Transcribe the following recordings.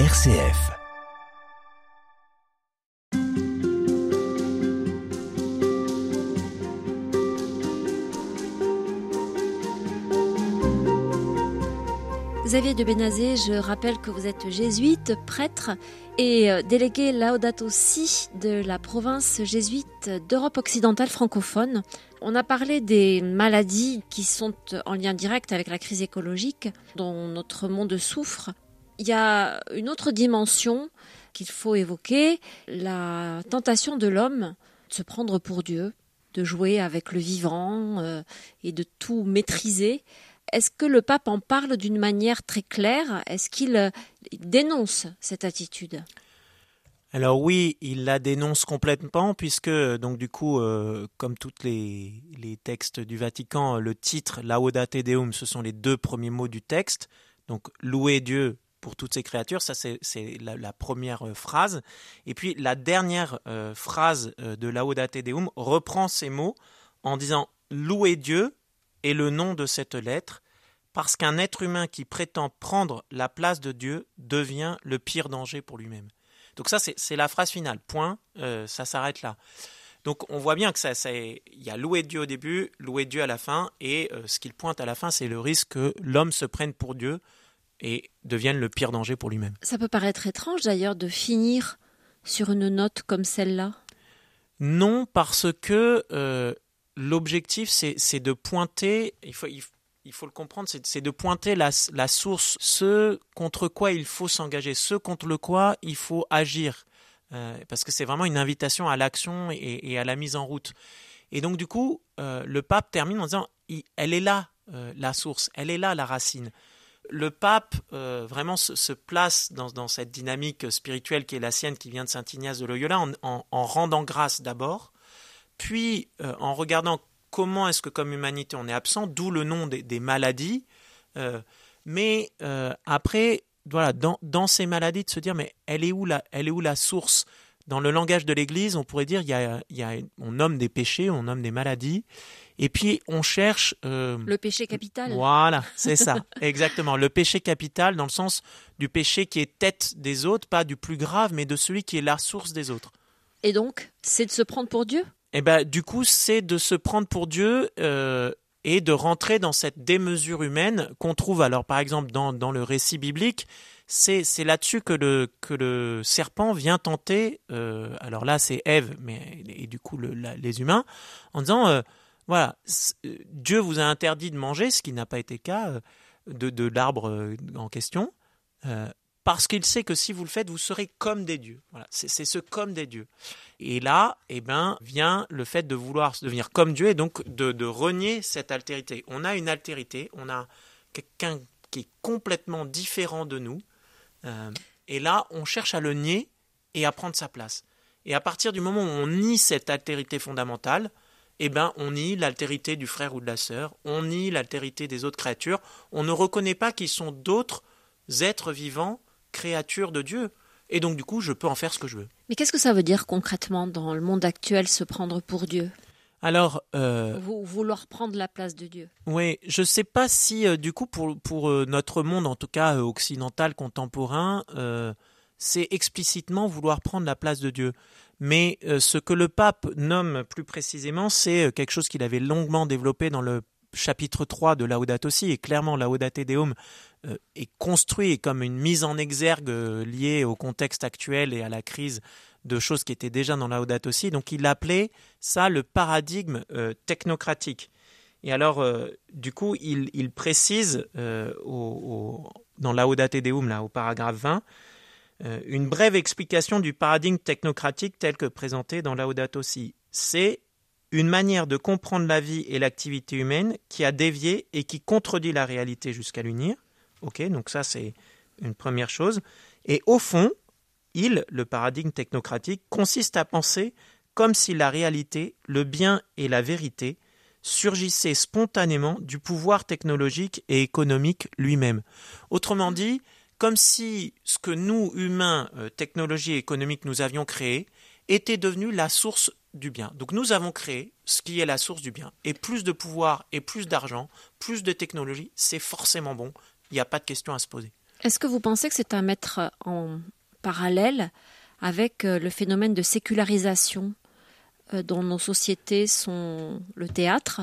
RCF. Xavier de Benazé, je rappelle que vous êtes jésuite, prêtre et euh, délégué Laudato Si de la province jésuite d'Europe occidentale francophone. On a parlé des maladies qui sont en lien direct avec la crise écologique dont notre monde souffre. Il y a une autre dimension qu'il faut évoquer, la tentation de l'homme de se prendre pour Dieu, de jouer avec le vivant euh, et de tout maîtriser. Est-ce que le pape en parle d'une manière très claire? Est-ce qu'il euh, dénonce cette attitude? Alors oui, il la dénonce complètement puisque donc du coup, euh, comme tous les, textes du Vatican, le titre Laudate Deum, ce sont les deux premiers mots du texte. Donc louer Dieu pour toutes ces créatures, ça c'est la, première euh, phrase. Et puis la dernière phrase de Laudate Deum reprend ces mots en disant louer Dieu est le nom de cette lettre parce qu'un être humain qui prétend prendre la place de Dieu devient le pire danger pour lui-même. Donc ça, c'est la phrase finale. Point. Euh, ça s'arrête là. Donc on voit bien que ça, il y a louer Dieu au début, louer Dieu à la fin, et euh, ce qu'il pointe à la fin, c'est le risque que l'homme se prenne pour Dieu et devienne le pire danger pour lui-même. Ça peut paraître étrange d'ailleurs de finir sur une note comme celle-là. Non, parce que euh, l'objectif, c'est de pointer. Il faut, il faut le comprendre, c'est de pointer la, source, ce contre quoi il faut s'engager, ce contre le quoi il faut agir. Euh, parce que c'est vraiment une invitation à l'action et, à la mise en route. Et donc du coup, euh, le pape termine en disant, elle est là, euh, la source, elle est là, la racine. Le pape vraiment se, place dans, cette dynamique spirituelle qui est la sienne, qui vient de Saint Ignace de Loyola, en rendant grâce d'abord, puis en regardant comment est-ce que comme humanité on est absent, d'où le nom des, maladies. Euh, mais euh, après, voilà, dans, ces maladies, de se dire, mais elle est où la source Dans le langage de l'Église, on pourrait dire, il y a, il y a, on nomme des péchés, on nomme des maladies, et puis on cherche... Euh, le péché capital. Voilà, c'est ça, exactement. Le péché capital dans le sens du péché qui est tête des autres, pas du plus grave, mais de celui qui est la source des autres. Et donc, c'est de se prendre pour Dieu? Eh ben, du coup, c'est de se prendre pour Dieu euh, et de rentrer dans cette démesure humaine qu'on trouve, alors par exemple, dans, dans le récit biblique. C'est, là-dessus que le, que le serpent vient tenter, euh, alors là c'est Ève, mais et du coup les humains, en disant, euh, voilà, Dieu vous a interdit de manger, ce qui n'a pas été le cas, de, de l'arbre en question parce qu'il sait que si vous le faites, vous serez comme des dieux. Voilà, c'est ce comme des dieux. Et là, eh ben, vient le fait de vouloir devenir comme Dieu et donc de, renier cette altérité. On a une altérité, on a quelqu'un qui est complètement différent de nous, euh, et là, on cherche à le nier et à prendre sa place. Et à partir du moment où on nie cette altérité fondamentale, eh ben, on nie l'altérité du frère ou de la sœur, on nie l'altérité des autres créatures, on ne reconnaît pas qu'ils sont d'autres êtres vivants créature de Dieu. Et donc, du coup, je peux en faire ce que je veux. Mais qu'est-ce que ça veut dire concrètement dans le monde actuel, se prendre pour Dieu? Alors, euh, vouloir prendre la place de Dieu. Oui, je ne sais pas si, euh, du coup, pour, pour euh, notre monde, en tout cas occidental, contemporain, c'est explicitement vouloir prendre la place de Dieu. Mais ce que le pape nomme plus précisément, c'est quelque chose qu'il avait longuement développé dans le chapitre 3 de Laudato Si, et clairement Laudate Deum est construit comme une mise en exergue liée au contexte actuel et à la crise de choses qui étaient déjà dans Laudato Si. Donc il appelait ça le paradigme euh, technocratique. Et alors, du coup, il, précise au, dans Laudate Deum, là, au paragraphe 20, une brève explication du paradigme technocratique tel que présenté dans Laudato Si. C'est une manière de comprendre la vie et l'activité humaine qui a dévié et qui contredit la réalité jusqu'à l'unir. Ok, donc ça c'est une première chose. Et au fond, il, le paradigme technocratique, consiste à penser comme si la réalité, le bien et la vérité surgissaient spontanément du pouvoir technologique et économique lui-même. Autrement dit, comme si ce que nous, humains, euh, technologie et économique, nous avions créé, était devenu la source du bien. Donc nous avons créé ce qui est la source du bien. Et plus de pouvoir et plus d'argent, plus de technologie, c'est forcément bon. Il n'y a pas de question à se poser. Est-ce que vous pensez que c'est à mettre en parallèle avec le phénomène de sécularisation dont nos sociétés sont le théâtre,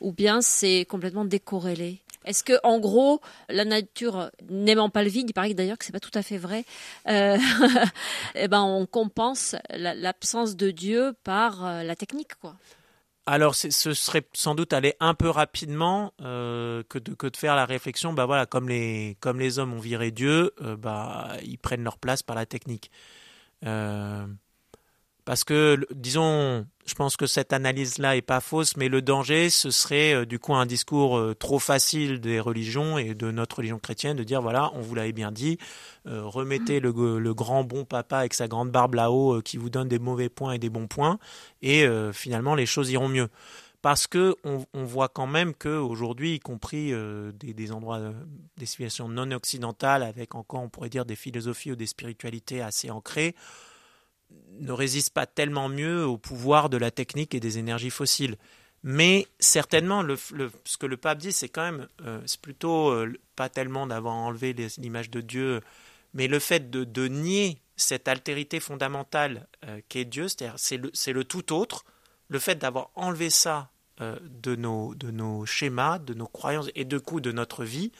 ou bien c'est complètement décorrélé est-ce que, en gros, la nature n'aimant pas le vide, il paraît d'ailleurs que c'est pas tout à fait vrai, euh, eh ben on compense l'absence de Dieu par euh, la technique, quoi. Alors, ce serait sans doute aller un peu rapidement euh, que, de, que de faire la réflexion. Bah voilà, comme les comme les hommes ont viré Dieu, bah ils prennent leur place par la technique. Parce que, disons, je pense que cette analyse-là est pas fausse, mais le danger, ce serait euh, du coup un discours euh, trop facile des religions et de notre religion chrétienne de dire voilà, on vous l'avait bien dit, euh, remettez le, grand bon papa avec sa grande barbe là-haut qui vous donne des mauvais points et des bons points, et finalement les choses iront mieux. Parce que on, voit quand même que aujourd'hui, y compris des, endroits, des civilisations non occidentales, avec encore, on pourrait dire, des philosophies ou des spiritualités assez ancrées, ne résiste pas tellement mieux au pouvoir de la technique et des énergies fossiles. Mais certainement, ce que le pape dit, c'est quand même, euh, c'est plutôt euh, pas tellement d'avoir enlevé l'image de Dieu, mais le fait de, nier cette altérité fondamentale euh, qu'est Dieu, c'est-à-dire c'est le, tout autre, le fait d'avoir enlevé ça de, nos, de nos schémas, de nos croyances et de coup de notre vie,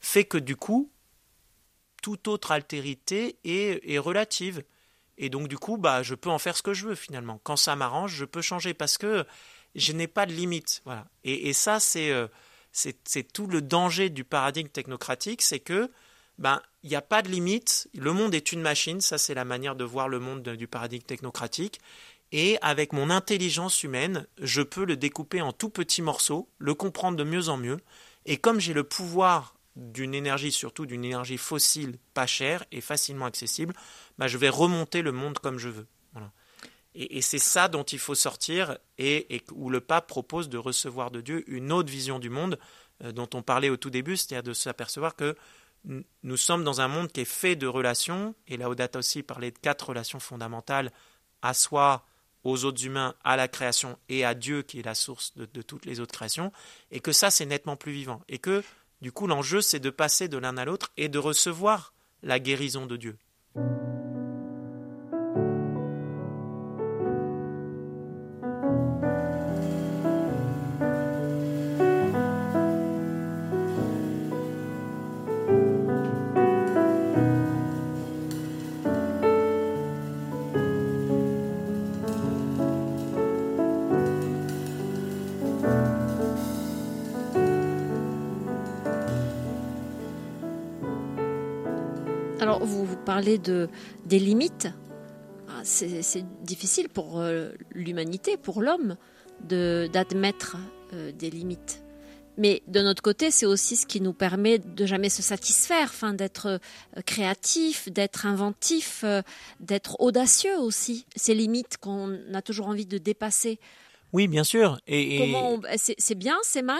fait que du coup, toute autre altérité est relative. Et donc, du coup, bah, je peux en faire ce que je veux finalement. Quand ça m'arrange, je peux changer parce que je n'ai pas de limite. Voilà. Et, ça, euh, c'est, c'est, tout le danger du paradigme technocratique, c'est que ben il n'y a pas de limite. Le monde est une machine. Ça, c'est la manière de voir le monde du paradigme technocratique. Et avec mon intelligence humaine, je peux le découper en tout petits morceaux, le comprendre de mieux en mieux. Et comme j'ai le pouvoir d'une énergie, surtout d'une énergie fossile pas chère et facilement accessible, bah, je vais remonter le monde comme je veux. Et, c'est ça dont il faut sortir et, où le pape propose de recevoir de Dieu une autre vision du monde euh, dont on parlait au tout début, c'est-à-dire de s'apercevoir que nous sommes dans un monde qui est fait de relations, et Laudate aussi parlait de quatre relations fondamentales à soi, aux autres humains, à la création et à Dieu qui est la source de, de toutes les autres créations, et que ça c'est nettement plus vivant, et que du coup l'enjeu c'est de passer de l'un à l'autre et de recevoir la guérison de Dieu. Parler de, des limites. Ah, c'est difficile pour euh, l'humanité, pour l'homme, d'admettre euh, des limites. Mais de notre côté, c'est aussi ce qui nous permet de jamais se satisfaire, enfin, d'être euh, créatif, d'être inventif, d'être audacieux aussi. Ces limites qu'on a toujours envie de dépasser. Oui, bien sûr. Et, c'est bien, c'est mal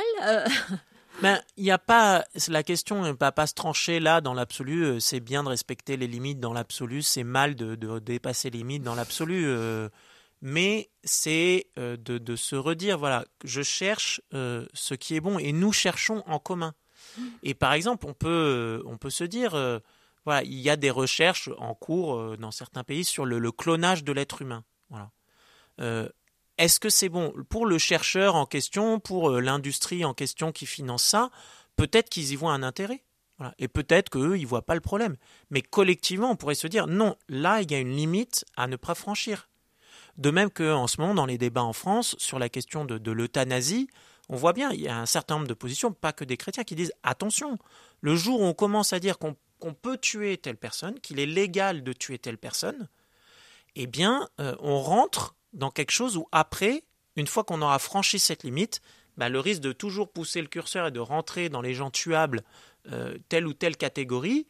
Ben, il n'y a pas. La question ne va pas se trancher là dans l'absolu. Euh, c'est bien de respecter les limites dans l'absolu. C'est mal de, dépasser les limites dans l'absolu. Euh, mais c'est euh, de, se redire voilà, je cherche ce qui est bon et nous cherchons en commun. Et par exemple, on peut, on peut se dire voilà, il y a des recherches en cours dans certains pays sur le, le clonage de l'être humain. Voilà. Est-ce que c'est bon pour le chercheur en question, pour euh, l'industrie en question qui finance ça Peut-être qu'ils y voient un intérêt. Et peut-être qu'eux, ils ne voient pas le problème. Mais collectivement, on pourrait se dire, non, là, il y a une limite à ne pas franchir. De même qu'en ce moment, dans les débats en France, sur la question de, l'euthanasie, on voit bien, il y a un certain nombre de positions, pas que des chrétiens, qui disent, attention, le jour où on commence à dire qu'on peut tuer telle personne, qu'il est légal de tuer telle personne, eh bien, euh, on rentre dans quelque chose où après, une fois qu'on aura franchi cette limite, bah, le risque de toujours pousser le curseur et de rentrer dans les gens tuables, euh, telle ou telle catégorie,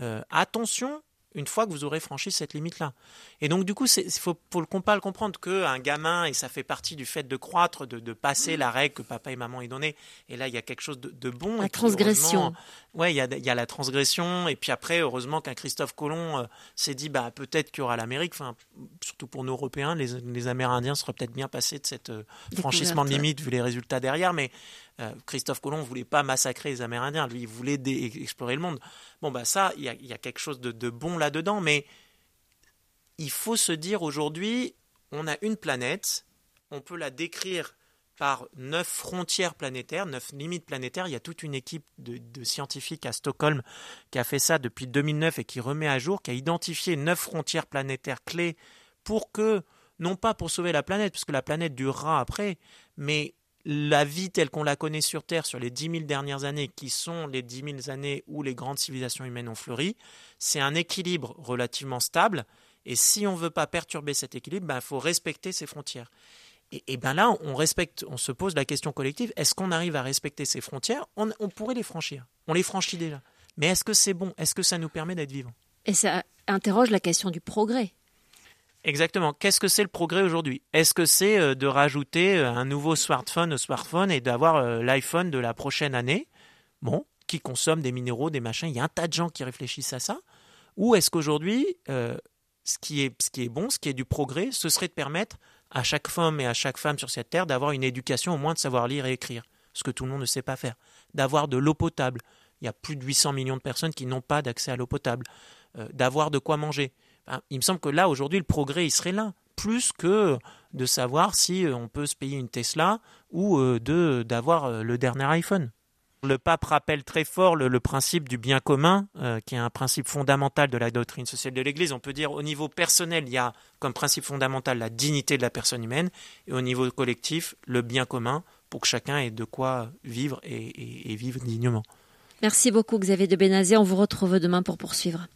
euh, attention une fois que vous aurez franchi cette limite-là. Et donc, du coup, il faut, faut le, pas le comprendre qu'un gamin, et ça fait partie du fait de croître, de, passer la règle que papa et maman aient donnée, et là, il y a quelque chose de, bon. La transgression. Ouais, il y, a, il y a la transgression, et puis après, heureusement qu'un Christophe Colomb euh, s'est dit, bah, peut-être qu'il y aura l'Amérique, enfin, surtout pour nous Européens, les, les Amérindiens seraient peut-être bien passés de cet euh, franchissement de limite, vu les résultats derrière, mais Euh, Christophe Colomb voulait pas massacrer les Amérindiens, lui il voulait explorer le monde. Bon bah ça, il y, a, quelque chose de, bon là-dedans, mais il faut se dire aujourd'hui, on a une planète, on peut la décrire par neuf frontières planétaires, neuf limites planétaires. Il y a toute une équipe de, scientifiques à Stockholm qui a fait ça depuis 2009 et qui remet à jour, qui a identifié neuf frontières planétaires clés pour que, non pas pour sauver la planète, puisque la planète durera après, mais la vie telle qu'on la connaît sur Terre sur les 10 000 dernières années, qui sont les 10 000 années où les grandes civilisations humaines ont fleuri, c'est un équilibre relativement stable. Et si on ne veut pas perturber cet équilibre, il ben, faut respecter ces frontières. Et, ben là, on respecte, on se pose la question collective est-ce qu'on arrive à respecter ces frontières? On, pourrait les franchir. On les franchit déjà. Mais est-ce que c'est bon? Est-ce que ça nous permet d'être vivants? Et ça interroge la question du progrès. Exactement. Qu'est-ce que c'est le progrès aujourd'hui? Est-ce que c'est euh, de rajouter euh, un nouveau smartphone au smartphone et d'avoir euh, l'iPhone de la prochaine année? Bon, qui consomme des minéraux, des machins. Il y a un tas de gens qui réfléchissent à ça. Ou est-ce qu'aujourd'hui, ce, qui est, ce qui est bon, ce qui est du progrès, ce serait de permettre à chaque femme et à chaque femme sur cette terre d'avoir une éducation, au moins de savoir lire et écrire, ce que tout le monde ne sait pas faire, d'avoir de l'eau potable. Il y a plus de 800 millions de personnes qui n'ont pas d'accès à l'eau potable, d'avoir de quoi manger. Ah, il me semble que là, aujourd'hui, le progrès, il serait là, plus que de savoir si euh, on peut se payer une Tesla ou euh, de d'avoir euh, le dernier iPhone. Le pape rappelle très fort le, principe du bien commun, qui est un principe fondamental de la doctrine sociale de l'Église. On peut dire au niveau personnel, il y a comme principe fondamental la dignité de la personne humaine, et au niveau collectif, le bien commun, pour que chacun ait de quoi vivre et, et vivre dignement. Merci beaucoup Xavier de Bénazé. On vous retrouve demain pour poursuivre.